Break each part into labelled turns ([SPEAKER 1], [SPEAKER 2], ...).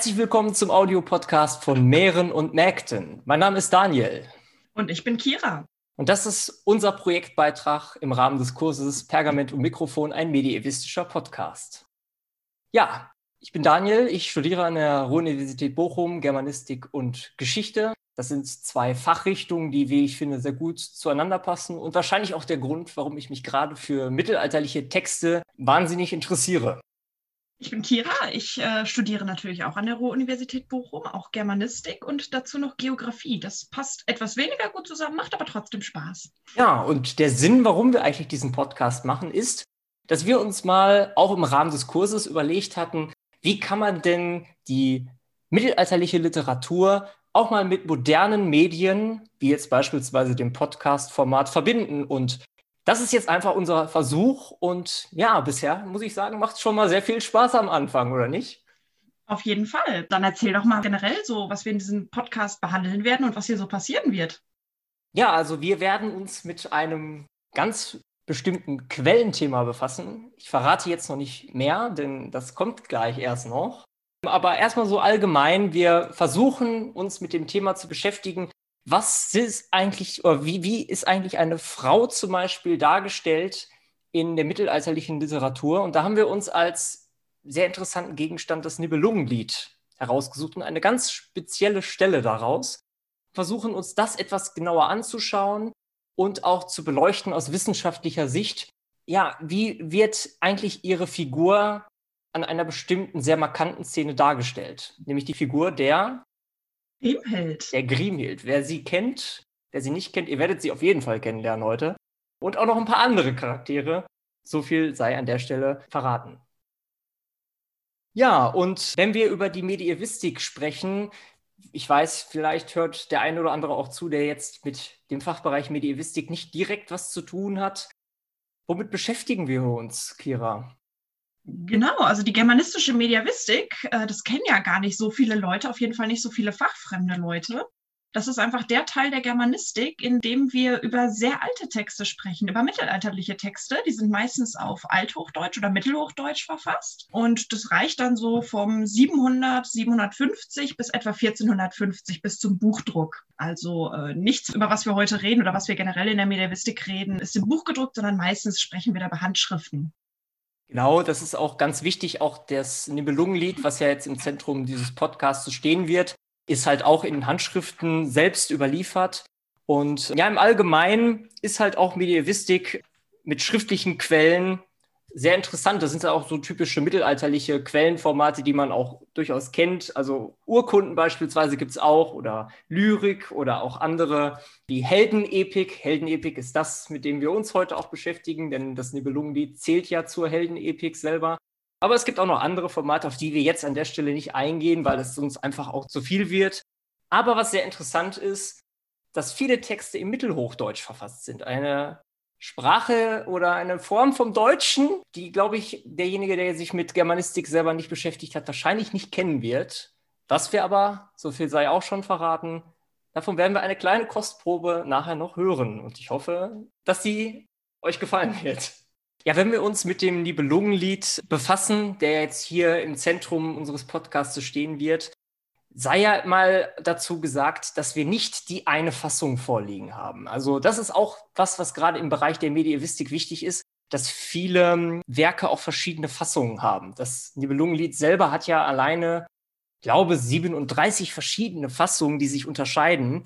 [SPEAKER 1] Herzlich willkommen zum Audiopodcast von Meeren und Mägden. Mein Name ist Daniel.
[SPEAKER 2] Und ich bin Kira.
[SPEAKER 1] Und das ist unser Projektbeitrag im Rahmen des Kurses Pergament und Mikrofon, ein medievistischer Podcast. Ja, ich bin Daniel, ich studiere an der Ruhr-Universität Bochum Germanistik und Geschichte. Das sind zwei Fachrichtungen, die, wie ich finde, sehr gut zueinander passen und wahrscheinlich auch der Grund, warum ich mich gerade für mittelalterliche Texte wahnsinnig interessiere.
[SPEAKER 2] Ich bin Kira. Ich äh, studiere natürlich auch an der Ruhr-Universität Bochum, auch Germanistik und dazu noch Geografie. Das passt etwas weniger gut zusammen, macht aber trotzdem Spaß.
[SPEAKER 1] Ja, und der Sinn, warum wir eigentlich diesen Podcast machen, ist, dass wir uns mal auch im Rahmen des Kurses überlegt hatten, wie kann man denn die mittelalterliche Literatur auch mal mit modernen Medien, wie jetzt beispielsweise dem Podcast-Format, verbinden und das ist jetzt einfach unser Versuch und ja, bisher muss ich sagen, macht es schon mal sehr viel Spaß am Anfang, oder nicht?
[SPEAKER 2] Auf jeden Fall. Dann erzähl doch mal generell so, was wir in diesem Podcast behandeln werden und was hier so passieren wird.
[SPEAKER 1] Ja, also wir werden uns mit einem ganz bestimmten Quellenthema befassen. Ich verrate jetzt noch nicht mehr, denn das kommt gleich erst noch. Aber erstmal so allgemein, wir versuchen uns mit dem Thema zu beschäftigen, was ist eigentlich, oder wie, wie ist eigentlich eine Frau zum Beispiel dargestellt in der mittelalterlichen Literatur? Und da haben wir uns als sehr interessanten Gegenstand das Nibelungenlied herausgesucht und eine ganz spezielle Stelle daraus. Versuchen uns das etwas genauer anzuschauen und auch zu beleuchten aus wissenschaftlicher Sicht. Ja, wie wird eigentlich ihre Figur an einer bestimmten sehr markanten Szene dargestellt? Nämlich die Figur der
[SPEAKER 2] Grimhild.
[SPEAKER 1] Der Grimhild. Wer sie kennt, wer sie nicht kennt, ihr werdet sie auf jeden Fall kennenlernen heute. Und auch noch ein paar andere Charaktere. So viel sei an der Stelle verraten. Ja, und wenn wir über die Medievistik sprechen, ich weiß, vielleicht hört der eine oder andere auch zu, der jetzt mit dem Fachbereich Medievistik nicht direkt was zu tun hat. Womit beschäftigen wir uns, Kira?
[SPEAKER 2] Genau, also die germanistische Mediavistik, äh, das kennen ja gar nicht so viele Leute, auf jeden Fall nicht so viele fachfremde Leute. Das ist einfach der Teil der Germanistik, in dem wir über sehr alte Texte sprechen, über mittelalterliche Texte. Die sind meistens auf Althochdeutsch oder Mittelhochdeutsch verfasst. Und das reicht dann so vom 700, 750 bis etwa 1450 bis zum Buchdruck. Also äh, nichts, über was wir heute reden oder was wir generell in der Mediavistik reden, ist im Buch gedruckt, sondern meistens sprechen wir da über Handschriften.
[SPEAKER 1] Genau, das ist auch ganz wichtig. Auch das Nibelungenlied, was ja jetzt im Zentrum dieses Podcasts stehen wird, ist halt auch in Handschriften selbst überliefert. Und ja, im Allgemeinen ist halt auch Medievistik mit schriftlichen Quellen sehr interessant. Das sind ja auch so typische mittelalterliche Quellenformate, die man auch durchaus kennt. Also Urkunden beispielsweise gibt es auch oder Lyrik oder auch andere wie Heldenepik. Heldenepik ist das, mit dem wir uns heute auch beschäftigen, denn das Nibelungenlied zählt ja zur Heldenepik selber. Aber es gibt auch noch andere Formate, auf die wir jetzt an der Stelle nicht eingehen, weil es uns einfach auch zu viel wird. Aber was sehr interessant ist, dass viele Texte im Mittelhochdeutsch verfasst sind. Eine Sprache oder eine Form vom Deutschen, die, glaube ich, derjenige, der sich mit Germanistik selber nicht beschäftigt hat, wahrscheinlich nicht kennen wird. Was wir aber, so viel sei auch schon verraten, davon werden wir eine kleine Kostprobe nachher noch hören. Und ich hoffe, dass sie euch gefallen wird. Ja, wenn wir uns mit dem Nibelungenlied befassen, der jetzt hier im Zentrum unseres Podcasts stehen wird, sei ja mal dazu gesagt, dass wir nicht die eine Fassung vorliegen haben. Also das ist auch was, was gerade im Bereich der Medievistik wichtig ist, dass viele ähm, Werke auch verschiedene Fassungen haben. Das Nibelungenlied selber hat ja alleine, glaube 37 verschiedene Fassungen, die sich unterscheiden.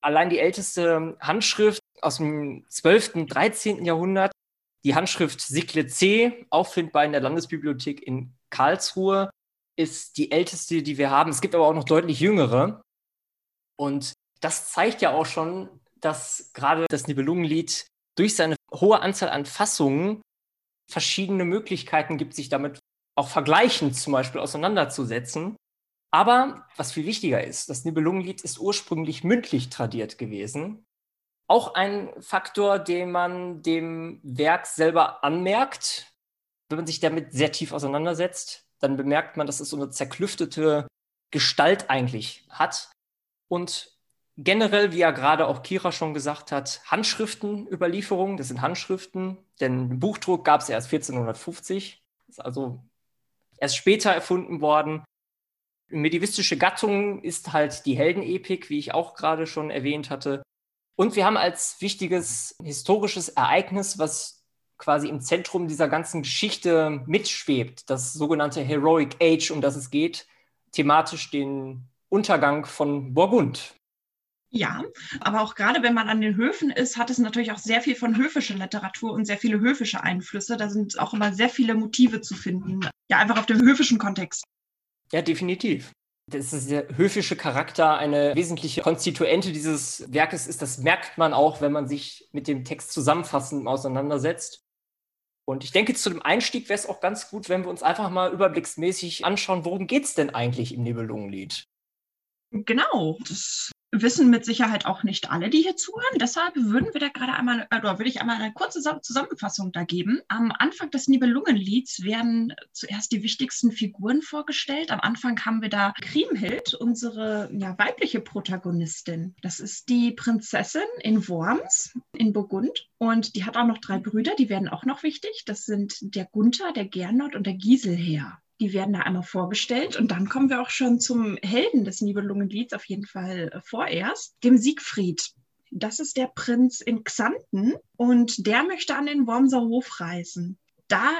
[SPEAKER 1] Allein die älteste Handschrift aus dem 12., 13. Jahrhundert, die Handschrift Sigle C, auffindbar in der Landesbibliothek in Karlsruhe, ist die älteste, die wir haben. Es gibt aber auch noch deutlich jüngere. Und das zeigt ja auch schon, dass gerade das Nibelungenlied durch seine hohe Anzahl an Fassungen verschiedene Möglichkeiten gibt, sich damit auch vergleichend zum Beispiel auseinanderzusetzen. Aber was viel wichtiger ist, das Nibelungenlied ist ursprünglich mündlich tradiert gewesen. Auch ein Faktor, den man dem Werk selber anmerkt, wenn man sich damit sehr tief auseinandersetzt dann bemerkt man, dass es so eine zerklüftete Gestalt eigentlich hat. Und generell, wie ja gerade auch Kira schon gesagt hat, Handschriftenüberlieferungen, das sind Handschriften, denn Buchdruck gab es erst 1450, ist also erst später erfunden worden. Medievistische Gattung ist halt die Heldenepik, wie ich auch gerade schon erwähnt hatte. Und wir haben als wichtiges historisches Ereignis, was quasi im Zentrum dieser ganzen Geschichte mitschwebt, das sogenannte Heroic Age, um das es geht, thematisch den Untergang von Burgund.
[SPEAKER 2] Ja, aber auch gerade wenn man an den Höfen ist, hat es natürlich auch sehr viel von höfischer Literatur und sehr viele höfische Einflüsse. Da sind auch immer sehr viele Motive zu finden. Ja, einfach auf dem höfischen Kontext.
[SPEAKER 1] Ja, definitiv. Das ist der höfische Charakter eine wesentliche Konstituente dieses Werkes ist. Das merkt man auch, wenn man sich mit dem Text zusammenfassend auseinandersetzt. Und ich denke, zu dem Einstieg wäre es auch ganz gut, wenn wir uns einfach mal überblicksmäßig anschauen, worum geht es denn eigentlich im Nibelungenlied?
[SPEAKER 2] Genau, das wissen mit Sicherheit auch nicht alle, die hier zuhören. Deshalb würden wir da gerade einmal, äh, oder würde ich einmal eine kurze Zusammenfassung da geben. Am Anfang des Nibelungenlieds werden zuerst die wichtigsten Figuren vorgestellt. Am Anfang haben wir da Kriemhild, unsere ja, weibliche Protagonistin. Das ist die Prinzessin in Worms in Burgund. Und die hat auch noch drei Brüder, die werden auch noch wichtig. Das sind der Gunther, der Gernot und der Giselher. Die werden da einmal vorgestellt und dann kommen wir auch schon zum Helden des Nibelungenlieds, auf jeden Fall äh, vorerst, dem Siegfried. Das ist der Prinz in Xanten und der möchte an den Wormser Hof reisen. Da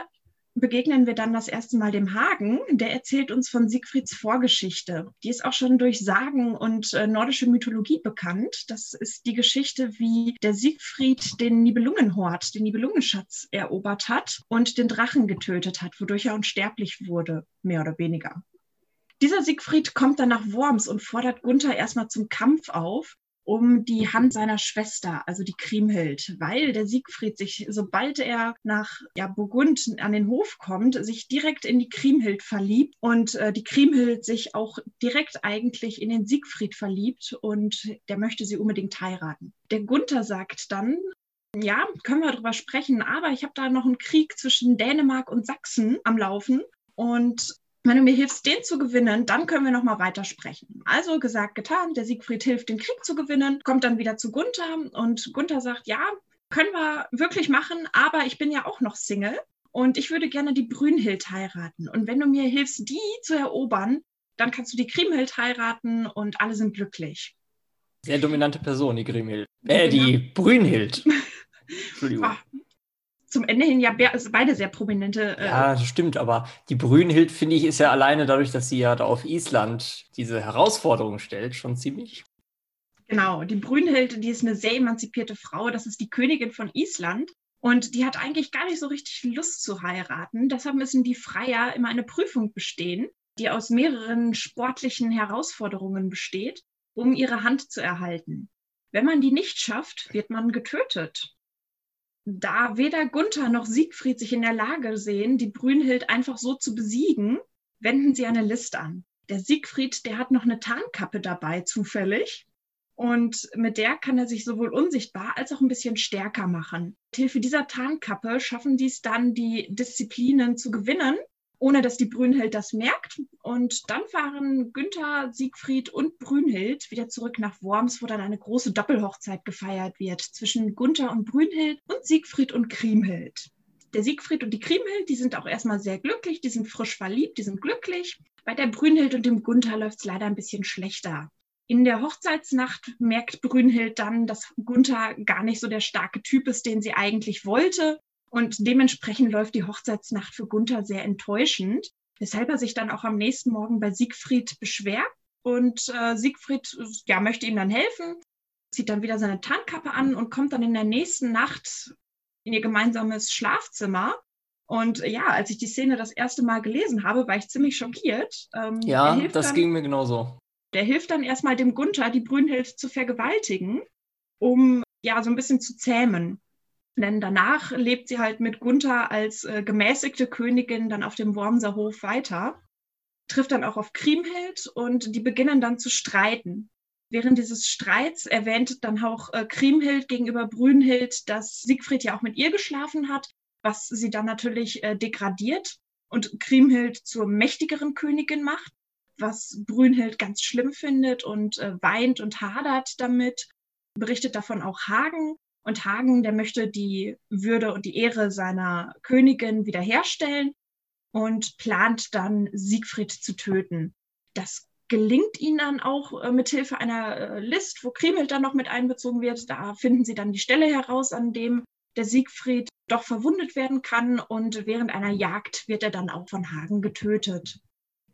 [SPEAKER 2] begegnen wir dann das erste Mal dem Hagen. Der erzählt uns von Siegfrieds Vorgeschichte. Die ist auch schon durch Sagen und äh, nordische Mythologie bekannt. Das ist die Geschichte, wie der Siegfried den Nibelungenhort, den Nibelungenschatz erobert hat und den Drachen getötet hat, wodurch er unsterblich wurde, mehr oder weniger. Dieser Siegfried kommt dann nach Worms und fordert Gunther erstmal zum Kampf auf um die Hand seiner Schwester, also die Kriemhild, weil der Siegfried sich, sobald er nach ja, Burgund an den Hof kommt, sich direkt in die Kriemhild verliebt und äh, die Kriemhild sich auch direkt eigentlich in den Siegfried verliebt und der möchte sie unbedingt heiraten. Der Gunther sagt dann, ja, können wir darüber sprechen, aber ich habe da noch einen Krieg zwischen Dänemark und Sachsen am Laufen und wenn du mir hilfst, den zu gewinnen, dann können wir noch mal weitersprechen. Also gesagt, getan. Der Siegfried hilft, den Krieg zu gewinnen, kommt dann wieder zu Gunther und Gunther sagt, ja, können wir wirklich machen, aber ich bin ja auch noch Single und ich würde gerne die Brünnhild heiraten. Und wenn du mir hilfst, die zu erobern, dann kannst du die Kriemhild heiraten und alle sind glücklich.
[SPEAKER 1] Sehr dominante Person, die Kriemhild. Äh, die Brünnhild.
[SPEAKER 2] Entschuldigung. Ach, zum Ende hin ja also beide sehr prominente.
[SPEAKER 1] Äh ja, das stimmt, aber die Brünnhild, finde ich, ist ja alleine dadurch, dass sie ja da auf Island diese Herausforderung stellt, schon ziemlich.
[SPEAKER 2] Genau, die Brünnhild, die ist eine sehr emanzipierte Frau, das ist die Königin von Island. Und die hat eigentlich gar nicht so richtig Lust zu heiraten. Deshalb müssen die Freier immer eine Prüfung bestehen, die aus mehreren sportlichen Herausforderungen besteht, um ihre Hand zu erhalten. Wenn man die nicht schafft, wird man getötet da weder Gunther noch Siegfried sich in der Lage sehen, die Brünnhild einfach so zu besiegen, wenden sie eine List an. Der Siegfried, der hat noch eine Tarnkappe dabei, zufällig. Und mit der kann er sich sowohl unsichtbar als auch ein bisschen stärker machen. Mit Hilfe dieser Tarnkappe schaffen die es dann, die Disziplinen zu gewinnen ohne dass die Brünnhild das merkt. Und dann fahren Günther, Siegfried und Brünnhild wieder zurück nach Worms, wo dann eine große Doppelhochzeit gefeiert wird zwischen Gunther und Brünnhild und Siegfried und Kriemhild. Der Siegfried und die Kriemhild, die sind auch erstmal sehr glücklich, die sind frisch verliebt, die sind glücklich. Bei der Brünnhild und dem Gunther läuft es leider ein bisschen schlechter. In der Hochzeitsnacht merkt Brünnhild dann, dass Gunther gar nicht so der starke Typ ist, den sie eigentlich wollte. Und dementsprechend läuft die Hochzeitsnacht für Gunther sehr enttäuschend, weshalb er sich dann auch am nächsten Morgen bei Siegfried beschwert. Und äh, Siegfried ja, möchte ihm dann helfen, zieht dann wieder seine Tarnkappe an und kommt dann in der nächsten Nacht in ihr gemeinsames Schlafzimmer. Und ja, als ich die Szene das erste Mal gelesen habe, war ich ziemlich schockiert.
[SPEAKER 1] Ähm, ja, das dann, ging mir genauso.
[SPEAKER 2] Der hilft dann erstmal dem Gunther, die Brünnhilfe zu vergewaltigen, um ja so ein bisschen zu zähmen. Denn danach lebt sie halt mit Gunther als äh, gemäßigte Königin dann auf dem Wormser Hof weiter, trifft dann auch auf Kriemhild und die beginnen dann zu streiten. Während dieses Streits erwähnt dann auch äh, Kriemhild gegenüber Brünnhild, dass Siegfried ja auch mit ihr geschlafen hat, was sie dann natürlich äh, degradiert und Kriemhild zur mächtigeren Königin macht, was Brünnhild ganz schlimm findet und äh, weint und hadert damit. Berichtet davon auch Hagen, und Hagen, der möchte die Würde und die Ehre seiner Königin wiederherstellen und plant dann, Siegfried zu töten. Das gelingt ihnen dann auch äh, mit Hilfe einer äh, List, wo Kriemhild dann noch mit einbezogen wird. Da finden sie dann die Stelle heraus, an dem der Siegfried doch verwundet werden kann und während einer Jagd wird er dann auch von Hagen getötet.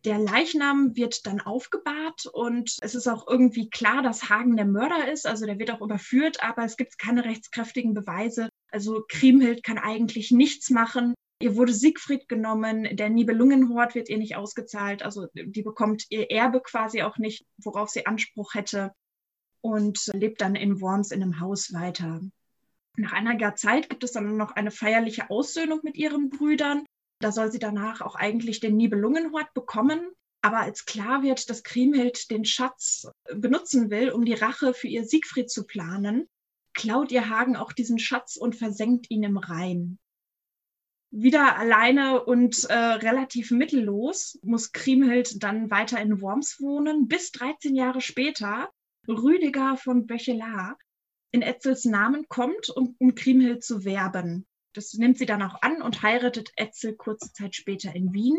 [SPEAKER 2] Der Leichnam wird dann aufgebahrt und es ist auch irgendwie klar, dass Hagen der Mörder ist. Also der wird auch überführt, aber es gibt keine rechtskräftigen Beweise. Also Kriemhild kann eigentlich nichts machen. Ihr wurde Siegfried genommen, der Nibelungenhort wird ihr nicht ausgezahlt, also die bekommt ihr Erbe quasi auch nicht, worauf sie Anspruch hätte und lebt dann in Worms in einem Haus weiter. Nach einiger Zeit gibt es dann noch eine feierliche Aussöhnung mit ihren Brüdern. Da soll sie danach auch eigentlich den Nibelungenhort bekommen. Aber als klar wird, dass Kriemhild den Schatz benutzen will, um die Rache für ihr Siegfried zu planen, klaut ihr Hagen auch diesen Schatz und versenkt ihn im Rhein. Wieder alleine und äh, relativ mittellos muss Kriemhild dann weiter in Worms wohnen, bis 13 Jahre später Rüdiger von Böchelar in Etzels Namen kommt, um, um Kriemhild zu werben. Das nimmt sie dann auch an und heiratet Etzel kurze Zeit später in Wien.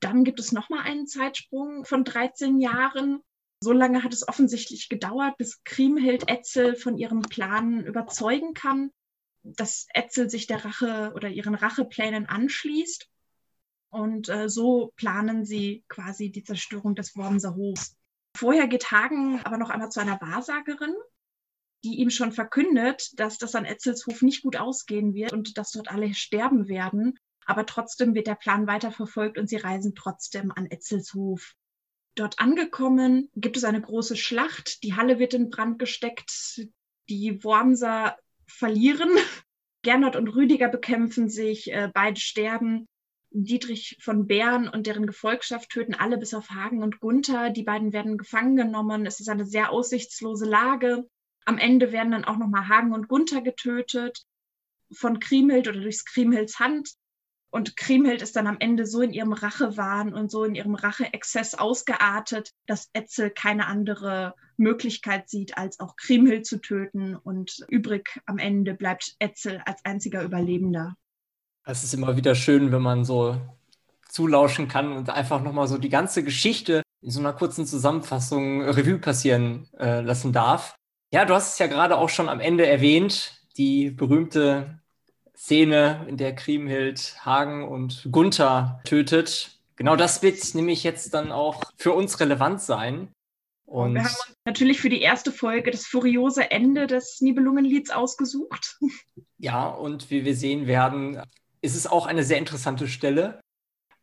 [SPEAKER 2] Dann gibt es nochmal einen Zeitsprung von 13 Jahren. So lange hat es offensichtlich gedauert, bis Kriemhild Etzel von ihrem Plan überzeugen kann, dass Etzel sich der Rache oder ihren Racheplänen anschließt. Und äh, so planen sie quasi die Zerstörung des Wormser Hofs. Vorher geht Hagen aber noch einmal zu einer Wahrsagerin, die ihm schon verkündet, dass das an Etzelshof nicht gut ausgehen wird und dass dort alle sterben werden. Aber trotzdem wird der Plan weiterverfolgt und sie reisen trotzdem an Etzelshof. Dort angekommen gibt es eine große Schlacht. Die Halle wird in Brand gesteckt. Die Wormser verlieren. Gernot und Rüdiger bekämpfen sich, äh, beide sterben. Dietrich von Bern und deren Gefolgschaft töten alle bis auf Hagen und Gunther. Die beiden werden gefangen genommen. Es ist eine sehr aussichtslose Lage. Am Ende werden dann auch nochmal Hagen und Gunther getötet von Kriemhild oder durchs Kriemhilds Hand. Und Kriemhild ist dann am Ende so in ihrem Rachewahn und so in ihrem Racheexzess ausgeartet, dass Etzel keine andere Möglichkeit sieht, als auch Kriemhild zu töten. Und übrig am Ende bleibt Etzel als einziger Überlebender.
[SPEAKER 1] Es ist immer wieder schön, wenn man so zulauschen kann und einfach nochmal so die ganze Geschichte in so einer kurzen Zusammenfassung Revue passieren äh, lassen darf. Ja, du hast es ja gerade auch schon am Ende erwähnt, die berühmte Szene, in der Kriemhild Hagen und Gunther tötet. Genau das wird nämlich jetzt dann auch für uns relevant sein.
[SPEAKER 2] Und wir haben uns natürlich für die erste Folge das furiose Ende des Nibelungenlieds ausgesucht.
[SPEAKER 1] Ja, und wie wir sehen werden, ist es auch eine sehr interessante Stelle.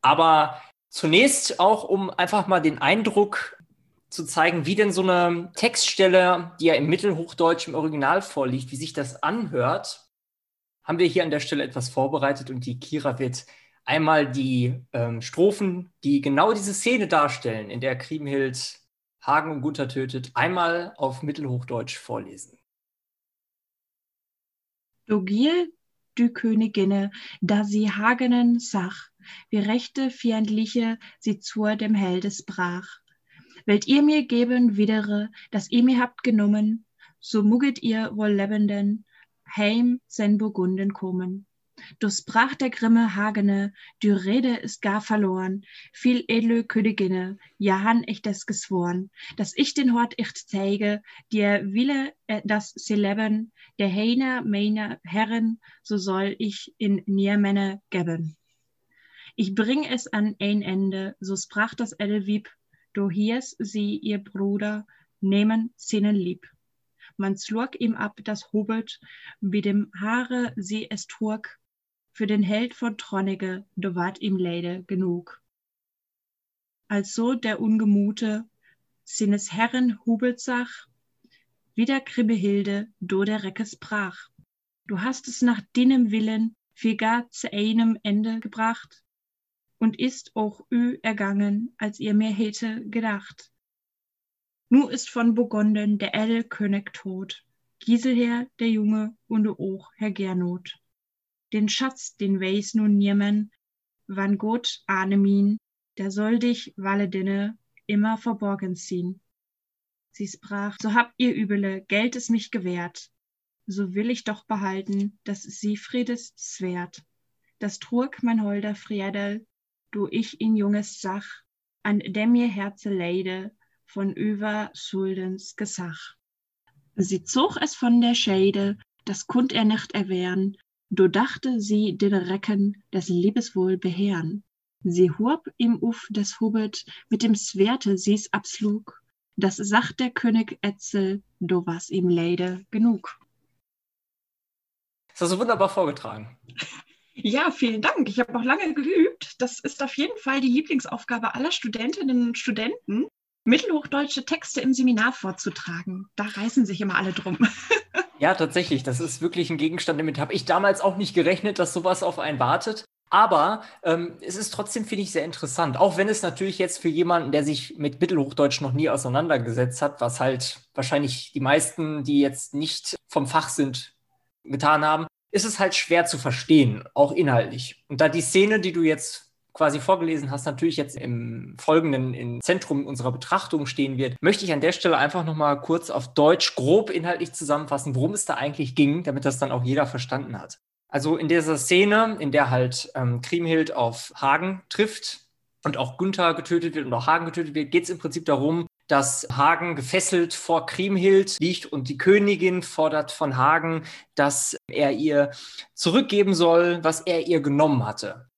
[SPEAKER 1] Aber zunächst auch, um einfach mal den Eindruck zu zeigen, wie denn so eine Textstelle, die ja im Mittelhochdeutsch im Original vorliegt, wie sich das anhört, haben wir hier an der Stelle etwas vorbereitet und die Kira wird einmal die ähm, Strophen, die genau diese Szene darstellen, in der Kriemhild Hagen und Gunther tötet, einmal auf Mittelhochdeutsch vorlesen.
[SPEAKER 2] Dogiel, du Königine, da sie Hagenen sach, wie rechte Fiendliche sie zur dem Heldes brach Wollt ihr mir geben widere, dass ihr mir habt genommen, so mugget ihr wohl Lebenden heim sen Burgunden kommen. Du sprach der grimme Hagene, du Rede ist gar verloren, viel edle Königine, ja han ich das geschworen, dass ich den Hort echt zeige, dir wille, äh, dass sie leben, der Heiner meiner Herren, so soll ich in Niermänner geben. Ich bring es an ein Ende, so sprach das Edelwieb, Du hieß sie ihr Bruder, nehmen sinnen lieb. Man slug ihm ab das Hubert, wie dem Haare sie es trug. Für den Held von Tronnige, du ward ihm Leide genug. Also der Ungemute, sinnes Herren Hubert sach, wieder Kribbehilde, do der Reckes brach. Du hast es nach deinem Willen viel gar zu einem Ende gebracht und ist auch ü ergangen, als ihr mir hätte gedacht. Nu ist von Burgunden der edel König tot, Giselher der Junge und auch Herr Gernot. Den Schatz, den weiß nun niemand, wann Gott ahne min, der soll dich, Walledinne, immer verborgen ziehen. Sie sprach, so habt ihr Übele, Geld es mich gewährt, so will ich doch behalten, das Siegfriedes Swert. Das trug mein holder Friedel, du ich in junges Sach, an dem mir Herze leide von über Schuldens Gesach. Sie zog es von der Schäde, das kund er nicht erwehren, do dachte sie den Recken des Liebeswohl beheeren. Sie hurb im Uf des Hubert mit dem Schwerte sie's abslug, das sagt der König Etzel, do was ihm leide genug.
[SPEAKER 1] Das hast du wunderbar vorgetragen.
[SPEAKER 2] Ja, vielen Dank. Ich habe auch lange geübt. Das ist auf jeden Fall die Lieblingsaufgabe aller Studentinnen und Studenten, mittelhochdeutsche Texte im Seminar vorzutragen. Da reißen sich immer alle drum.
[SPEAKER 1] Ja, tatsächlich. Das ist wirklich ein Gegenstand, damit habe ich damals auch nicht gerechnet, dass sowas auf einen wartet. Aber ähm, es ist trotzdem, finde ich, sehr interessant. Auch wenn es natürlich jetzt für jemanden, der sich mit Mittelhochdeutsch noch nie auseinandergesetzt hat, was halt wahrscheinlich die meisten, die jetzt nicht vom Fach sind, getan haben, ist es halt schwer zu verstehen, auch inhaltlich. Und da die Szene, die du jetzt quasi vorgelesen hast, natürlich jetzt im Folgenden im Zentrum unserer Betrachtung stehen wird, möchte ich an der Stelle einfach nochmal kurz auf Deutsch grob inhaltlich zusammenfassen, worum es da eigentlich ging, damit das dann auch jeder verstanden hat. Also in dieser Szene, in der halt ähm, Kriemhild auf Hagen trifft und auch Gunther getötet wird und auch Hagen getötet wird, geht es im Prinzip darum, dass Hagen gefesselt vor Kriemhild liegt und die Königin fordert von Hagen, dass er ihr zurückgeben soll, was er ihr genommen hatte.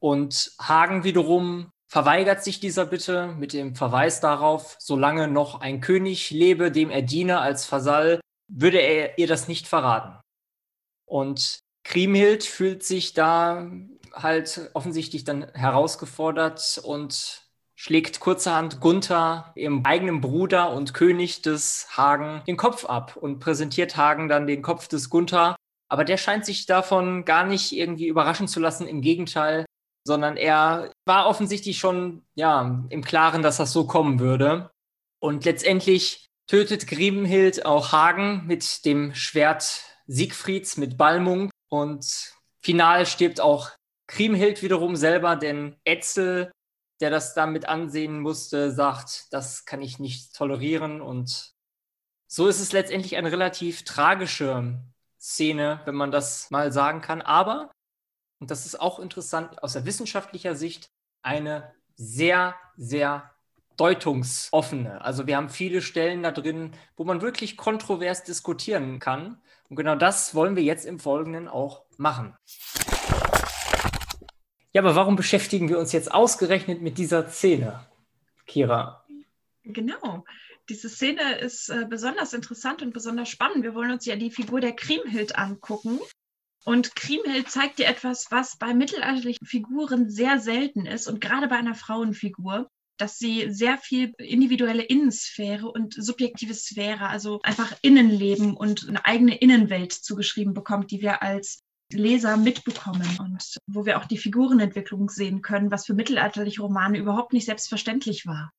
[SPEAKER 1] Und Hagen wiederum verweigert sich dieser Bitte mit dem Verweis darauf, solange noch ein König lebe, dem er diene als Vasall, würde er ihr das nicht verraten. Und Kriemhild fühlt sich da halt offensichtlich dann herausgefordert und schlägt kurzerhand Gunther, ihrem eigenen Bruder und König des Hagen, den Kopf ab und präsentiert Hagen dann den Kopf des Gunther. Aber der scheint sich davon gar nicht irgendwie überraschen zu lassen. Im Gegenteil, sondern er war offensichtlich schon ja, im Klaren, dass das so kommen würde. Und letztendlich tötet Griebenhild auch Hagen mit dem Schwert Siegfrieds, mit Balmung. Und final stirbt auch Kriemhild wiederum selber, denn Etzel der das damit ansehen musste, sagt, das kann ich nicht tolerieren. Und so ist es letztendlich eine relativ tragische Szene, wenn man das mal sagen kann. Aber, und das ist auch interessant aus der wissenschaftlicher Sicht, eine sehr, sehr deutungsoffene. Also wir haben viele Stellen da drin, wo man wirklich kontrovers diskutieren kann. Und genau das wollen wir jetzt im Folgenden auch machen. Ja, aber warum beschäftigen wir uns jetzt ausgerechnet mit dieser Szene, Kira?
[SPEAKER 2] Genau. Diese Szene ist äh, besonders interessant und besonders spannend. Wir wollen uns ja die Figur der Kriemhild angucken. Und Kriemhild zeigt dir etwas, was bei mittelalterlichen Figuren sehr selten ist und gerade bei einer Frauenfigur, dass sie sehr viel individuelle Innensphäre und subjektive Sphäre, also einfach Innenleben und eine eigene Innenwelt zugeschrieben bekommt, die wir als Leser mitbekommen und wo wir auch die Figurenentwicklung sehen können, was für mittelalterliche Romane überhaupt nicht selbstverständlich war.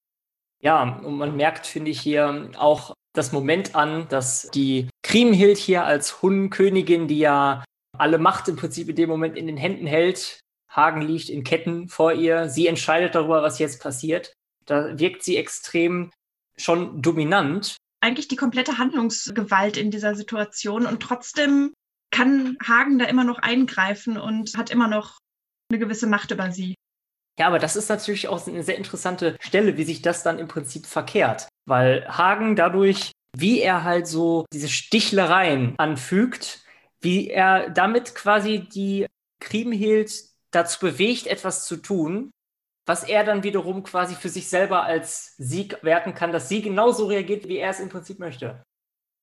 [SPEAKER 1] Ja, und man merkt, finde ich, hier auch das Moment an, dass die Kriemhild hier als Hundenkönigin, die ja alle Macht im Prinzip in dem Moment in den Händen hält, Hagen liegt in Ketten vor ihr, sie entscheidet darüber, was jetzt passiert. Da wirkt sie extrem schon dominant.
[SPEAKER 2] Eigentlich die komplette Handlungsgewalt in dieser Situation und trotzdem kann Hagen da immer noch eingreifen und hat immer noch eine gewisse Macht über sie.
[SPEAKER 1] Ja, aber das ist natürlich auch eine sehr interessante Stelle, wie sich das dann im Prinzip verkehrt. Weil Hagen dadurch, wie er halt so diese Stichlereien anfügt, wie er damit quasi die Kriemhild dazu bewegt, etwas zu tun, was er dann wiederum quasi für sich selber als Sieg werten kann, dass sie genauso reagiert, wie er es im Prinzip möchte.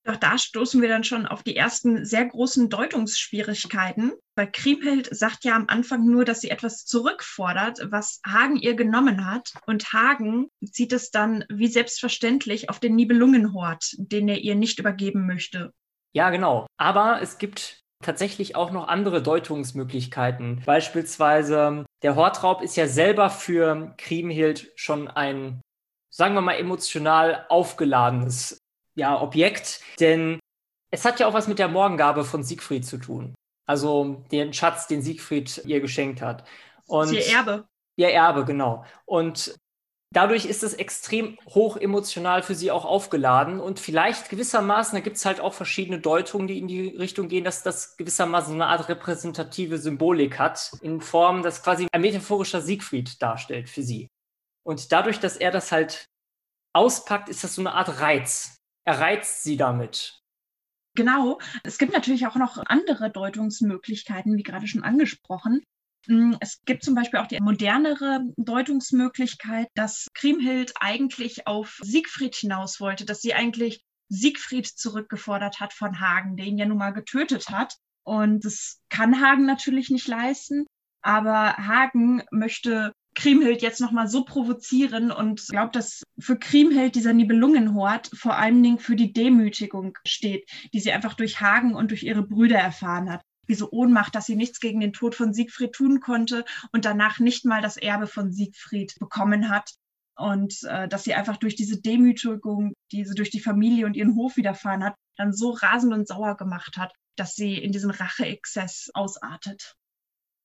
[SPEAKER 2] Doch da stoßen wir dann schon auf die ersten sehr großen Deutungsschwierigkeiten. Weil Kriemhild sagt ja am Anfang nur, dass sie etwas zurückfordert, was Hagen ihr genommen hat. Und Hagen sieht es dann wie selbstverständlich auf den Nibelungenhort, den er ihr nicht übergeben möchte.
[SPEAKER 1] Ja, genau. Aber es gibt tatsächlich auch noch andere Deutungsmöglichkeiten. Beispielsweise der Hortraub ist ja selber für Kriemhild schon ein, sagen wir mal, emotional aufgeladenes ja, Objekt, denn es hat ja auch was mit der Morgengabe von Siegfried zu tun. Also den Schatz, den Siegfried ihr geschenkt hat.
[SPEAKER 2] Und ihr Erbe.
[SPEAKER 1] Ihr Erbe, genau. Und dadurch ist es extrem hoch emotional für sie auch aufgeladen und vielleicht gewissermaßen, da gibt es halt auch verschiedene Deutungen, die in die Richtung gehen, dass das gewissermaßen eine Art repräsentative Symbolik hat, in Form, dass quasi ein metaphorischer Siegfried darstellt für sie. Und dadurch, dass er das halt auspackt, ist das so eine Art Reiz. Er reizt sie damit.
[SPEAKER 2] Genau. Es gibt natürlich auch noch andere Deutungsmöglichkeiten, wie gerade schon angesprochen. Mm, es gibt zum Beispiel auch die modernere Deutungsmöglichkeit, dass Kriemhild eigentlich auf Siegfried hinaus wollte, dass sie eigentlich Siegfried zurückgefordert hat von Hagen, den ja nun mal getötet hat. Und das kann Hagen natürlich nicht leisten. Aber Hagen möchte Kriemhild jetzt nochmal so provozieren und glaubt, dass für Kriemhild dieser Nibelungenhort vor allen Dingen für die Demütigung steht, die sie einfach durch Hagen und durch ihre Brüder erfahren hat. Diese Ohnmacht, dass sie nichts gegen den Tod von Siegfried tun konnte und danach nicht mal das Erbe von Siegfried bekommen hat. Und äh, dass sie einfach durch diese Demütigung, die sie durch die Familie und ihren Hof widerfahren hat, dann so rasend und sauer gemacht hat, dass sie in diesen Racheexzess ausartet.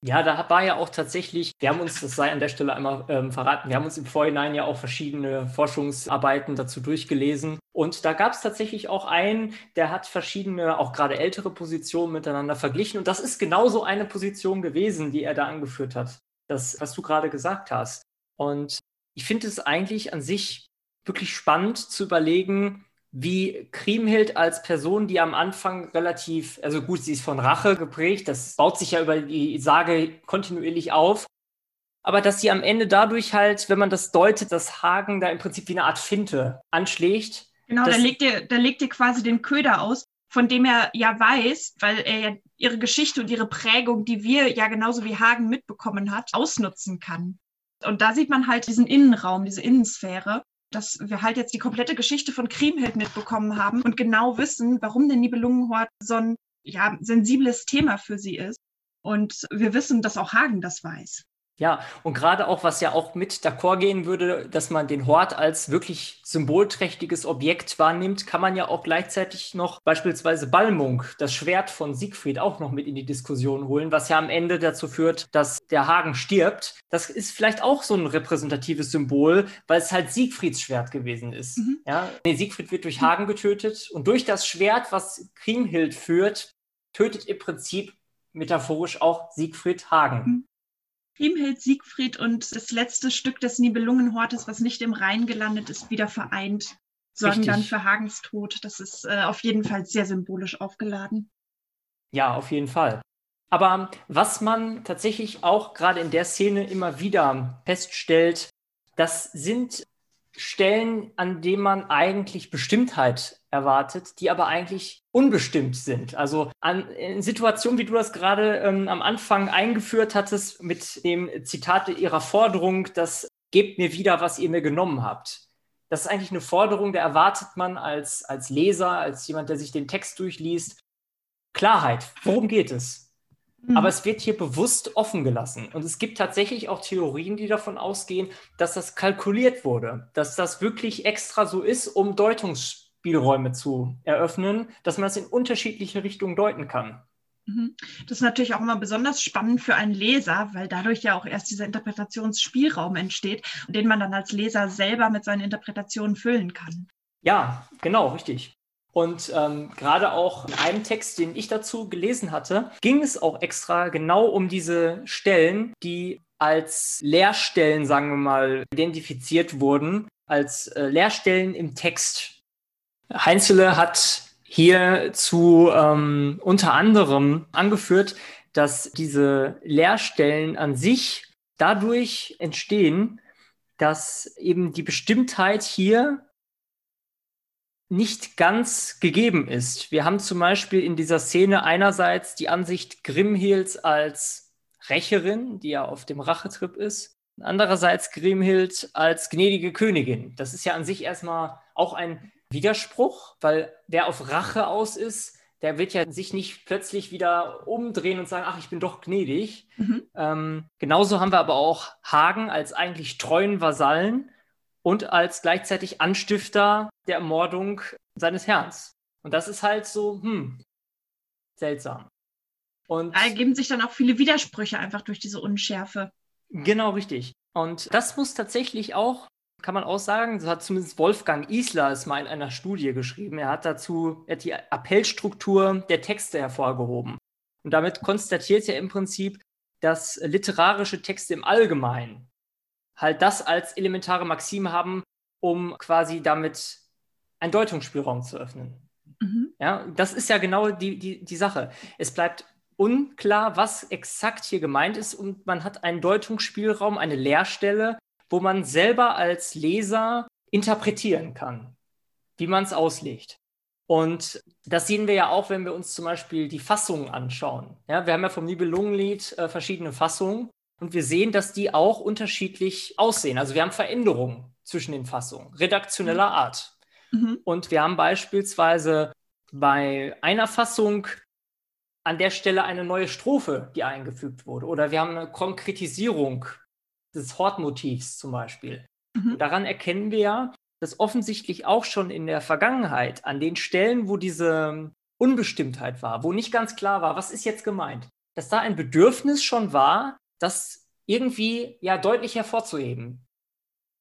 [SPEAKER 1] Ja, da war ja auch tatsächlich, wir haben uns, das sei an der Stelle einmal ähm, verraten, wir haben uns im Vorhinein ja auch verschiedene Forschungsarbeiten dazu durchgelesen. Und da gab es tatsächlich auch einen, der hat verschiedene, auch gerade ältere Positionen miteinander verglichen. Und das ist genauso eine Position gewesen, die er da angeführt hat. Das, was du gerade gesagt hast. Und ich finde es eigentlich an sich wirklich spannend zu überlegen, wie Kriemhild als Person, die am Anfang relativ, also gut, sie ist von Rache geprägt, das baut sich ja über die Sage kontinuierlich auf, aber dass sie am Ende dadurch halt, wenn man das deutet, dass Hagen da im Prinzip wie eine Art Finte anschlägt.
[SPEAKER 2] Genau, da legt, ihr, da legt ihr quasi den Köder aus, von dem er ja weiß, weil er ja ihre Geschichte und ihre Prägung, die wir ja genauso wie Hagen mitbekommen hat, ausnutzen kann. Und da sieht man halt diesen Innenraum, diese Innensphäre dass wir halt jetzt die komplette Geschichte von Kriemhild mitbekommen haben und genau wissen, warum der Nibelungenhort so ein ja, sensibles Thema für sie ist. Und wir wissen, dass auch Hagen das weiß.
[SPEAKER 1] Ja, und gerade auch, was ja auch mit d'accord gehen würde, dass man den Hort als wirklich symbolträchtiges Objekt wahrnimmt, kann man ja auch gleichzeitig noch beispielsweise Balmung, das Schwert von Siegfried, auch noch mit in die Diskussion holen, was ja am Ende dazu führt, dass der Hagen stirbt. Das ist vielleicht auch so ein repräsentatives Symbol, weil es halt Siegfrieds Schwert gewesen ist. Mhm. Ja? Nee, Siegfried wird durch Hagen getötet und durch das Schwert, was Kriemhild führt, tötet im Prinzip metaphorisch auch Siegfried Hagen. Mhm.
[SPEAKER 2] Kriemhild, Siegfried und das letzte Stück des Nibelungenhortes, was nicht im Rhein gelandet ist, wieder vereint, sorgen Richtig. dann für Hagens Tod. Das ist äh, auf jeden Fall sehr symbolisch aufgeladen.
[SPEAKER 1] Ja, auf jeden Fall. Aber was man tatsächlich auch gerade in der Szene immer wieder feststellt, das sind Stellen, an denen man eigentlich Bestimmtheit erwartet, die aber eigentlich unbestimmt sind. Also an in Situationen, wie du das gerade ähm, am Anfang eingeführt hattest, mit dem Zitat ihrer Forderung, das gebt mir wieder, was ihr mir genommen habt. Das ist eigentlich eine Forderung, da erwartet man als, als Leser, als jemand, der sich den Text durchliest, Klarheit. Worum geht es? Mhm. Aber es wird hier bewusst offen gelassen. Und es gibt tatsächlich auch Theorien, die davon ausgehen, dass das kalkuliert wurde, dass das wirklich extra so ist, um Deutungsspielräume zu eröffnen, dass man es in unterschiedliche Richtungen deuten kann.
[SPEAKER 2] Mhm. Das ist natürlich auch immer besonders spannend für einen Leser, weil dadurch ja auch erst dieser Interpretationsspielraum entsteht, den man dann als Leser selber mit seinen Interpretationen füllen kann.
[SPEAKER 1] Ja, genau, richtig. Und ähm, gerade auch in einem Text, den ich dazu gelesen hatte, ging es auch extra genau um diese Stellen, die als Leerstellen, sagen wir mal, identifiziert wurden, als äh, Leerstellen im Text. Heinzele hat hierzu ähm, unter anderem angeführt, dass diese Leerstellen an sich dadurch entstehen, dass eben die Bestimmtheit hier nicht ganz gegeben ist. Wir haben zum Beispiel in dieser Szene einerseits die Ansicht Grimhilds als Rächerin, die ja auf dem Rachetrip ist, andererseits Grimhild als gnädige Königin. Das ist ja an sich erstmal auch ein Widerspruch, weil wer auf Rache aus ist, der wird ja sich nicht plötzlich wieder umdrehen und sagen, ach, ich bin doch gnädig. Mhm. Ähm, genauso haben wir aber auch Hagen als eigentlich treuen Vasallen, und als gleichzeitig Anstifter der Ermordung seines Herrn. Und das ist halt so, hm, seltsam.
[SPEAKER 2] Und da ergeben sich dann auch viele Widersprüche einfach durch diese Unschärfe.
[SPEAKER 1] Genau, richtig. Und das muss tatsächlich auch, kann man auch sagen, so hat zumindest Wolfgang Isler es mal in einer Studie geschrieben. Er hat dazu er hat die Appellstruktur der Texte hervorgehoben. Und damit konstatiert er im Prinzip, dass literarische Texte im Allgemeinen halt das als elementare Maxime haben, um quasi damit einen Deutungsspielraum zu öffnen. Mhm. Ja, das ist ja genau die, die, die Sache. Es bleibt unklar, was exakt hier gemeint ist und man hat einen Deutungsspielraum, eine Leerstelle, wo man selber als Leser interpretieren kann, wie man es auslegt. Und das sehen wir ja auch, wenn wir uns zum Beispiel die Fassungen anschauen. Ja, wir haben ja vom Nibelungenlied äh, verschiedene Fassungen und wir sehen, dass die auch unterschiedlich aussehen. Also wir haben Veränderungen zwischen den Fassungen, redaktioneller mhm. Art. Mhm. Und wir haben beispielsweise bei einer Fassung an der Stelle eine neue Strophe, die eingefügt wurde. Oder wir haben eine Konkretisierung des Hortmotivs zum Beispiel. Mhm. daran erkennen wir ja, dass offensichtlich auch schon in der Vergangenheit an den Stellen, wo diese Unbestimmtheit war, wo nicht ganz klar war, was ist jetzt gemeint, dass da ein Bedürfnis schon war, das irgendwie ja deutlich hervorzuheben.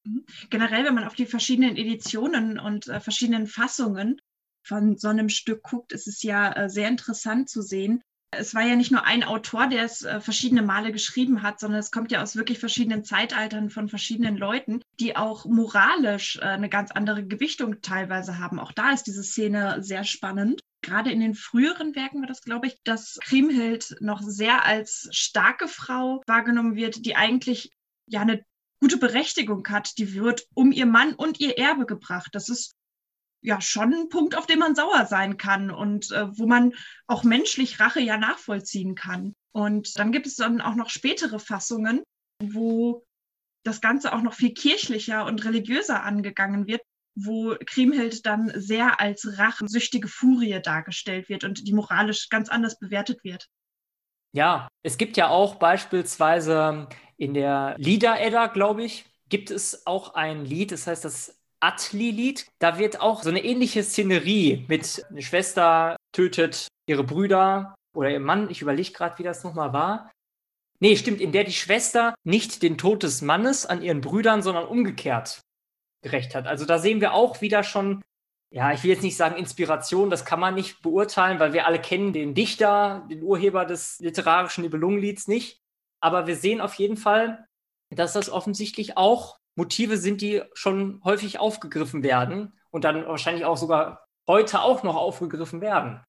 [SPEAKER 2] Mhm. Generell, wenn man auf die verschiedenen Editionen und äh, verschiedenen Fassungen von so einem Stück guckt, ist es ja äh, sehr interessant zu sehen. Es war ja nicht nur ein Autor, der es äh, verschiedene Male geschrieben hat, sondern es kommt ja aus wirklich verschiedenen Zeitaltern von verschiedenen Leuten, die auch moralisch äh, eine ganz andere Gewichtung teilweise haben. Auch da ist diese Szene sehr spannend. Gerade in den früheren Werken war das, glaube ich, dass Kriemhild noch sehr als starke Frau wahrgenommen wird, die eigentlich ja eine gute Berechtigung hat. Die wird um ihr Mann und ihr Erbe gebracht. Das ist ja schon ein Punkt, auf den man sauer sein kann und äh, wo man auch menschlich Rache ja nachvollziehen kann. Und dann gibt es dann auch noch spätere Fassungen, wo das Ganze auch noch viel kirchlicher und religiöser angegangen wird, wo Kriemhild dann sehr als rachsüchtige Furie dargestellt wird und die moralisch ganz anders bewertet wird.
[SPEAKER 1] Ja, es gibt ja auch beispielsweise in der Lieder-Edda, glaube ich, gibt es auch ein Lied, das heißt das Atli-Lied. Da wird auch so eine ähnliche Szenerie mit eine Schwester tötet ihre Brüder oder ihr Mann. Ich überlege gerade, wie das nochmal war. Nee, stimmt, in der die Schwester nicht den Tod des Mannes an ihren Brüdern, sondern umgekehrt gerecht hat. Also da sehen wir auch wieder schon, ja, ich will jetzt nicht sagen Inspiration, das kann man nicht beurteilen, weil wir alle kennen den Dichter, den Urheber des literarischen Nibelungenlieds nicht. Aber wir sehen auf jeden Fall, dass das offensichtlich auch Motive sind, die schon häufig aufgegriffen werden und dann wahrscheinlich auch sogar heute auch noch aufgegriffen werden.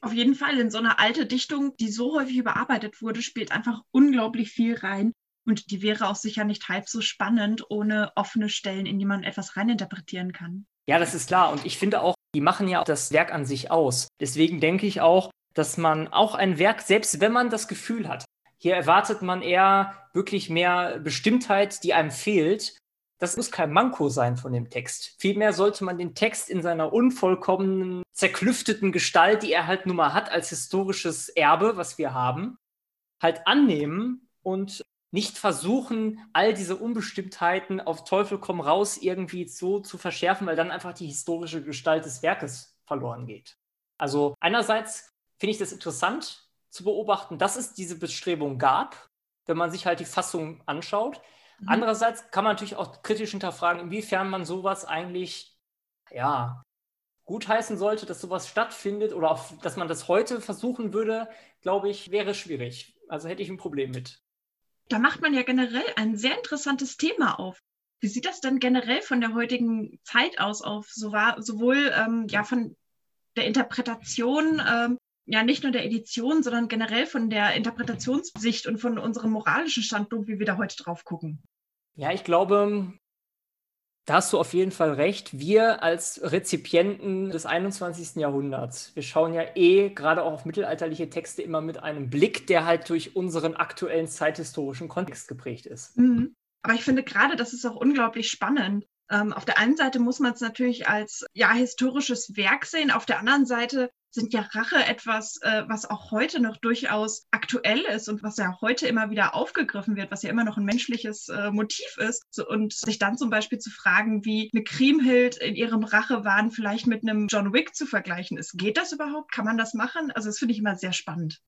[SPEAKER 2] Auf jeden Fall, in so einer alte Dichtung, die so häufig überarbeitet wurde, spielt einfach unglaublich viel rein. Und die wäre auch sicher nicht halb so spannend ohne offene Stellen, in die man etwas reininterpretieren kann.
[SPEAKER 1] Ja, das ist klar. Und ich finde auch, die machen ja auch das Werk an sich aus. Deswegen denke ich auch, dass man auch ein Werk, selbst wenn man das Gefühl hat, hier erwartet man eher wirklich mehr Bestimmtheit, die einem fehlt. Das muss kein Manko sein von dem Text. Vielmehr sollte man den Text in seiner unvollkommenen, zerklüfteten Gestalt, die er halt nun mal hat als historisches Erbe, was wir haben, halt annehmen und nicht versuchen, all diese Unbestimmtheiten auf Teufel komm raus irgendwie so zu verschärfen, weil dann einfach die historische Gestalt des Werkes verloren geht. Also einerseits finde ich das interessant, zu beobachten, dass es diese Bestrebung gab, wenn man sich halt die Fassung anschaut. Mhm. Andererseits kann man natürlich auch kritisch hinterfragen, inwiefern man sowas eigentlich, ja, gutheißen sollte, dass sowas stattfindet oder auch, dass man das heute versuchen würde, glaube ich, wäre schwierig. Also hätte ich ein Problem mit.
[SPEAKER 2] Da macht man ja generell ein sehr interessantes Thema auf. Wie sieht das denn generell von der heutigen Zeit aus, auf sowohl ähm, ja, von der Interpretation ähm, ja nicht nur der Edition, sondern generell von der Interpretationssicht und von unserem moralischen Standpunkt, wie wir da heute drauf gucken.
[SPEAKER 1] Ja, ich glaube, da hast du auf jeden Fall recht. Wir als Rezipienten des 21. Jahrhunderts, wir schauen ja eh gerade auch auf mittelalterliche Texte immer mit einem Blick, der halt durch unseren aktuellen zeithistorischen Kontext geprägt ist.
[SPEAKER 2] Mhm. Aber ich finde gerade, das ist auch unglaublich spannend. Ähm, auf der einen Seite muss man es natürlich als ja historisches Werk sehen, auf der anderen Seite sind ja Rache etwas, äh, was auch heute noch durchaus aktuell ist und was ja heute immer wieder aufgegriffen wird, was ja immer noch ein menschliches äh, Motiv ist. So, und sich dann zum Beispiel zu fragen, wie eine Kriemhild in ihrem Rachewahn vielleicht mit einem John Wick zu vergleichen ist. Geht das überhaupt? Kann man das machen? Also das finde ich immer sehr spannend.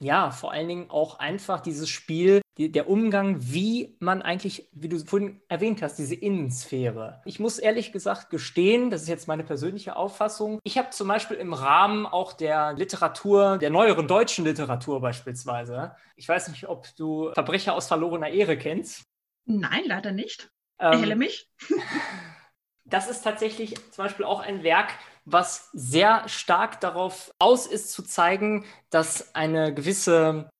[SPEAKER 1] Ja, vor allen Dingen auch einfach dieses Spiel, die, der Umgang, wie man eigentlich, wie du vorhin erwähnt hast, diese Innensphäre. Ich muss ehrlich gesagt gestehen, das ist jetzt meine persönliche Auffassung. Ich habe zum Beispiel im Rahmen auch der Literatur, der neueren deutschen Literatur beispielsweise, ich weiß nicht, ob du Verbrecher aus verlorener Ehre kennst.
[SPEAKER 2] Nein, leider nicht. Ähm, Erhelle mich.
[SPEAKER 1] das ist tatsächlich zum Beispiel auch ein Werk, was sehr stark darauf aus ist, zu zeigen, dass eine gewisse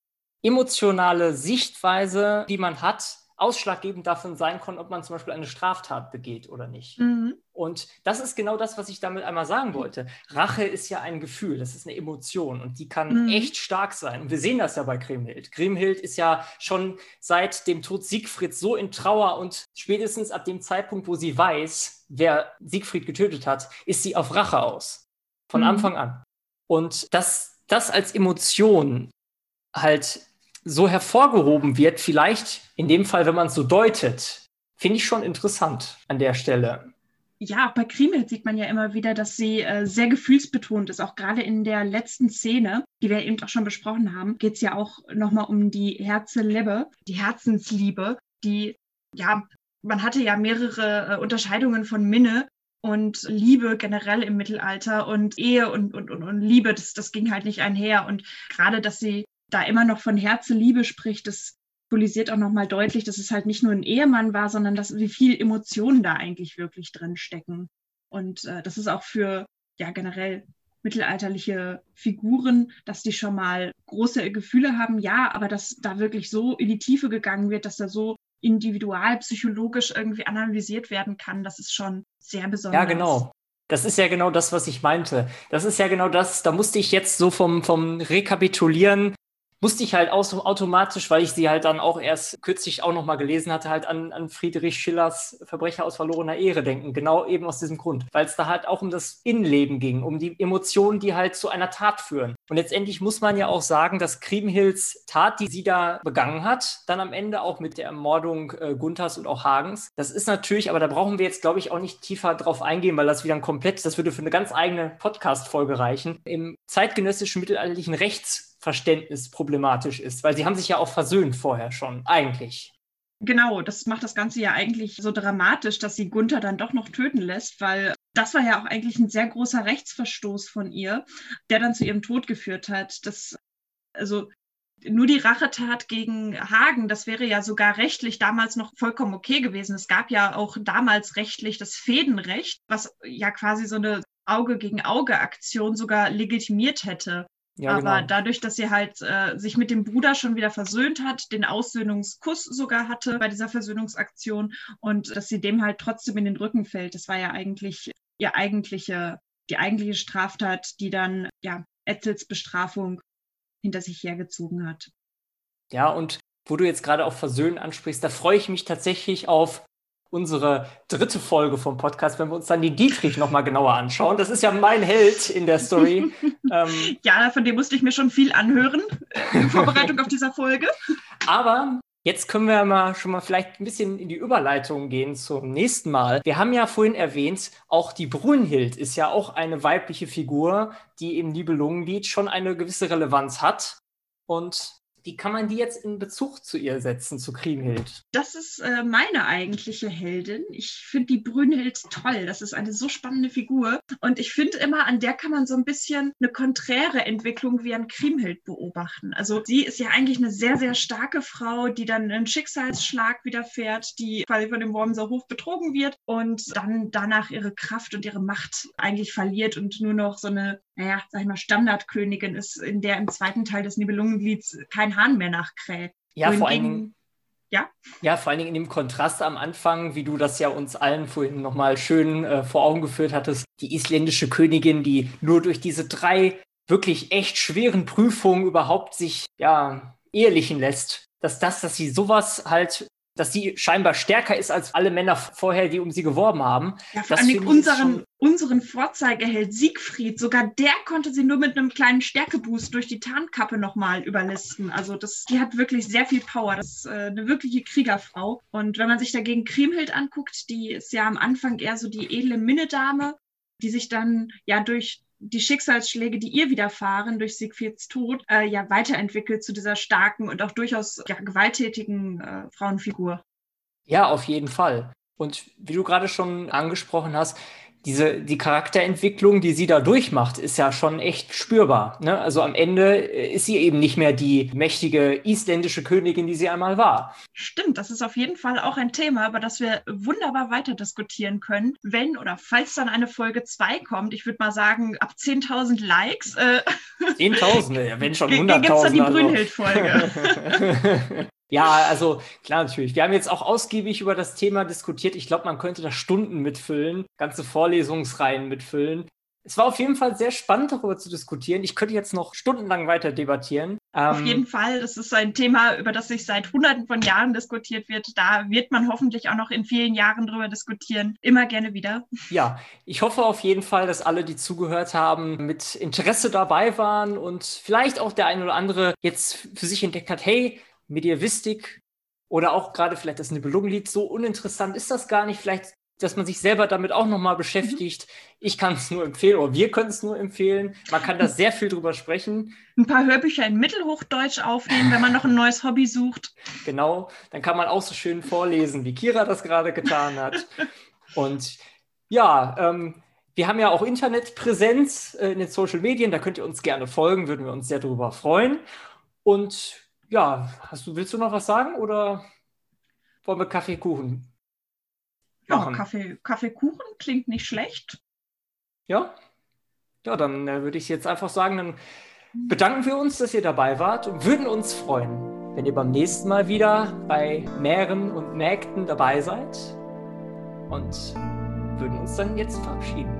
[SPEAKER 1] emotionale Sichtweise, die man hat, ausschlaggebend davon sein kann, ob man zum Beispiel eine Straftat begeht oder nicht. Mhm. Und das ist genau das, was ich damit einmal sagen wollte. Rache ist ja ein Gefühl, das ist eine Emotion und die kann mhm. echt stark sein. Und wir sehen das ja bei Grimhild. Grimhild ist ja schon seit dem Tod Siegfrieds so in Trauer und spätestens ab dem Zeitpunkt, wo sie weiß, wer Siegfried getötet hat, ist sie auf Rache aus. Von mhm. Anfang an. Und dass das als Emotion halt so hervorgehoben wird, vielleicht in dem Fall, wenn man es so deutet, finde ich schon interessant an der Stelle.
[SPEAKER 2] Ja, bei Krimel sieht man ja immer wieder, dass sie äh, sehr gefühlsbetont ist. Auch gerade in der letzten Szene, die wir eben auch schon besprochen haben, geht es ja auch nochmal um die Herzenliebe, die Herzensliebe, die, ja, man hatte ja mehrere äh, Unterscheidungen von Minne und Liebe generell im Mittelalter und Ehe und, und, und, und Liebe, das, das ging halt nicht einher. Und gerade, dass sie da immer noch von Herzliebe spricht, das symbolisiert auch nochmal deutlich, dass es halt nicht nur ein Ehemann war, sondern dass wie viel Emotionen da eigentlich wirklich drin stecken. Und äh, das ist auch für ja generell mittelalterliche Figuren, dass die schon mal große Gefühle haben, ja, aber dass da wirklich so in die Tiefe gegangen wird, dass da so individual psychologisch irgendwie analysiert werden kann, das ist schon sehr besonders.
[SPEAKER 1] Ja, genau. Das ist ja genau das, was ich meinte. Das ist ja genau das, da musste ich jetzt so vom, vom Rekapitulieren musste ich halt auch automatisch, weil ich sie halt dann auch erst kürzlich auch nochmal gelesen hatte, halt an, an Friedrich Schillers Verbrecher aus verlorener Ehre denken. Genau eben aus diesem Grund. Weil es da halt auch um das Innenleben ging, um die Emotionen, die halt zu einer Tat führen. Und letztendlich muss man ja auch sagen, dass Kriemhilds Tat, die sie da begangen hat, dann am Ende auch mit der Ermordung äh, Gunthers und auch Hagens, das ist natürlich, aber da brauchen wir jetzt, glaube ich, auch nicht tiefer drauf eingehen, weil das wieder ein komplett, das würde für eine ganz eigene Podcast-Folge reichen. Im zeitgenössischen mittelalterlichen Rechts Verständnis problematisch ist, weil sie haben sich ja auch versöhnt vorher schon, eigentlich.
[SPEAKER 2] Genau, das macht das Ganze ja eigentlich so dramatisch, dass sie Gunther dann doch noch töten lässt, weil das war ja auch eigentlich ein sehr großer Rechtsverstoß von ihr, der dann zu ihrem Tod geführt hat. Das, also nur die Rachetat gegen Hagen, das wäre ja sogar rechtlich damals noch vollkommen okay gewesen. Es gab ja auch damals rechtlich das Fädenrecht, was ja quasi so eine Auge gegen Auge Aktion sogar legitimiert hätte. Ja, Aber genau. dadurch, dass sie halt äh, sich mit dem Bruder schon wieder versöhnt hat, den Aussöhnungskuss sogar hatte bei dieser Versöhnungsaktion und dass sie dem halt trotzdem in den Rücken fällt, das war ja eigentlich ihr eigentliche, die eigentliche Straftat, die dann ja Etzels Bestrafung hinter sich hergezogen hat.
[SPEAKER 1] Ja, und wo du jetzt gerade auf Versöhnen ansprichst, da freue ich mich tatsächlich auf unsere dritte Folge vom Podcast, wenn wir uns dann die Dietrich nochmal genauer anschauen. Das ist ja mein Held in der Story.
[SPEAKER 2] ähm, ja, von dem musste ich mir schon viel anhören in Vorbereitung auf dieser Folge.
[SPEAKER 1] Aber Jetzt können wir mal schon mal vielleicht ein bisschen in die Überleitung gehen zum nächsten Mal. Wir haben ja vorhin erwähnt, auch die Brunhild ist ja auch eine weibliche Figur, die im Nibelungenlied schon eine gewisse Relevanz hat. Und wie kann man die jetzt in Bezug zu ihr setzen, zu Kriemhild?
[SPEAKER 2] Das ist äh, meine eigentliche Heldin. Ich finde die Brünnhild toll. Das ist eine so spannende Figur. Und ich finde immer, an der kann man so ein bisschen eine konträre Entwicklung wie an Kriemhild beobachten. Also sie ist ja eigentlich eine sehr, sehr starke Frau, die dann einen Schicksalsschlag widerfährt, die quasi von dem Wormser Hof betrogen wird und dann danach ihre Kraft und ihre Macht eigentlich verliert und nur noch so eine naja, sag ich mal, Standardkönigin ist, in der im zweiten Teil des Nibelungenlieds kein Hahn mehr nachkräht.
[SPEAKER 1] Ja, vor allen Dingen. Ja? ja, vor allen Dingen in dem Kontrast am Anfang, wie du das ja uns allen vorhin nochmal schön äh, vor Augen geführt hattest, die isländische Königin, die nur durch diese drei wirklich echt schweren Prüfungen überhaupt sich ja ehelichen lässt, dass das, dass sie sowas halt dass sie scheinbar stärker ist als alle Männer vorher, die um sie geworben haben.
[SPEAKER 2] Ja, vor allem unseren, unseren Vorzeigeheld Siegfried, sogar der konnte sie nur mit einem kleinen Stärkeboost durch die Tarnkappe nochmal überlisten. Also das, die hat wirklich sehr viel Power. Das ist äh, eine wirkliche Kriegerfrau. Und wenn man sich dagegen Kriemhild anguckt, die ist ja am Anfang eher so die edle Minnedame, die sich dann ja durch die Schicksalsschläge, die ihr widerfahren durch Siegfrieds Tod, äh, ja weiterentwickelt zu dieser starken und auch durchaus ja, gewalttätigen äh, Frauenfigur.
[SPEAKER 1] Ja, auf jeden Fall. Und wie du gerade schon angesprochen hast, diese, die Charakterentwicklung, die sie da durchmacht, ist ja schon echt spürbar. Ne? Also am Ende äh, ist sie eben nicht mehr die mächtige isländische Königin, die sie einmal war.
[SPEAKER 2] Stimmt, das ist auf jeden Fall auch ein Thema, über das wir wunderbar weiter diskutieren können, wenn oder falls dann eine Folge 2 kommt. Ich würde mal sagen, ab 10.000 Likes. Äh,
[SPEAKER 1] 10.000, wenn schon 100.000. Gibt es dann
[SPEAKER 2] die also. Brünnhild-Folge.
[SPEAKER 1] Ja, also klar, natürlich. Wir haben jetzt auch ausgiebig über das Thema diskutiert. Ich glaube, man könnte da Stunden mitfüllen, ganze Vorlesungsreihen mitfüllen. Es war auf jeden Fall sehr spannend, darüber zu diskutieren. Ich könnte jetzt noch stundenlang weiter debattieren.
[SPEAKER 2] Auf ähm, jeden Fall. Das ist ein Thema, über das sich seit Hunderten von Jahren diskutiert wird. Da wird man hoffentlich auch noch in vielen Jahren drüber diskutieren. Immer gerne wieder.
[SPEAKER 1] Ja, ich hoffe auf jeden Fall, dass alle, die zugehört haben, mit Interesse dabei waren und vielleicht auch der ein oder andere jetzt für sich entdeckt hat, hey, Mediavistik oder auch gerade vielleicht das Nibelungenlied, so uninteressant ist das gar nicht. Vielleicht, dass man sich selber damit auch nochmal beschäftigt. Mhm. Ich kann es nur empfehlen oder wir können es nur empfehlen. Man kann da sehr viel drüber sprechen.
[SPEAKER 2] Ein paar Hörbücher in Mittelhochdeutsch aufnehmen, wenn man noch ein neues Hobby sucht.
[SPEAKER 1] Genau, dann kann man auch so schön vorlesen, wie Kira das gerade getan hat. Und ja, ähm, wir haben ja auch Internetpräsenz äh, in den Social Medien, da könnt ihr uns gerne folgen, würden wir uns sehr darüber freuen. Und ja, hast du, willst du noch was sagen oder wollen wir Kaffeekuchen?
[SPEAKER 2] Ja, Kaffee, Kaffeekuchen klingt nicht schlecht.
[SPEAKER 1] Ja? Ja, dann äh, würde ich jetzt einfach sagen, dann bedanken wir uns, dass ihr dabei wart und würden uns freuen, wenn ihr beim nächsten Mal wieder bei Mähren und Mägden dabei seid und würden uns dann jetzt verabschieden.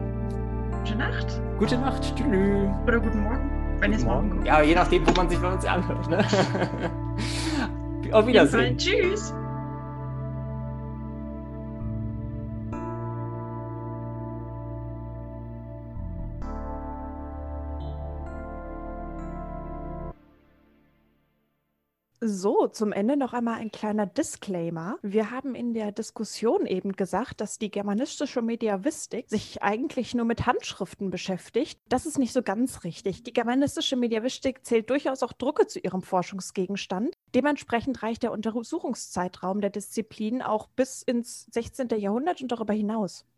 [SPEAKER 2] Gute Nacht.
[SPEAKER 1] Gute Nacht. Tschüss.
[SPEAKER 2] Oder guten Morgen. Wenn es morgen kommt.
[SPEAKER 1] Ja, je nachdem, wo man sich bei uns anhört. Ne? Auf Wiedersehen.
[SPEAKER 2] Tschüss.
[SPEAKER 3] So, zum Ende noch einmal ein kleiner Disclaimer. Wir haben in der Diskussion eben gesagt, dass die germanistische Mediavistik sich eigentlich nur mit Handschriften beschäftigt. Das ist nicht so ganz richtig. Die germanistische Mediavistik zählt durchaus auch Drucke zu ihrem Forschungsgegenstand. Dementsprechend reicht der Untersuchungszeitraum der Disziplin auch bis ins 16. Jahrhundert und darüber hinaus.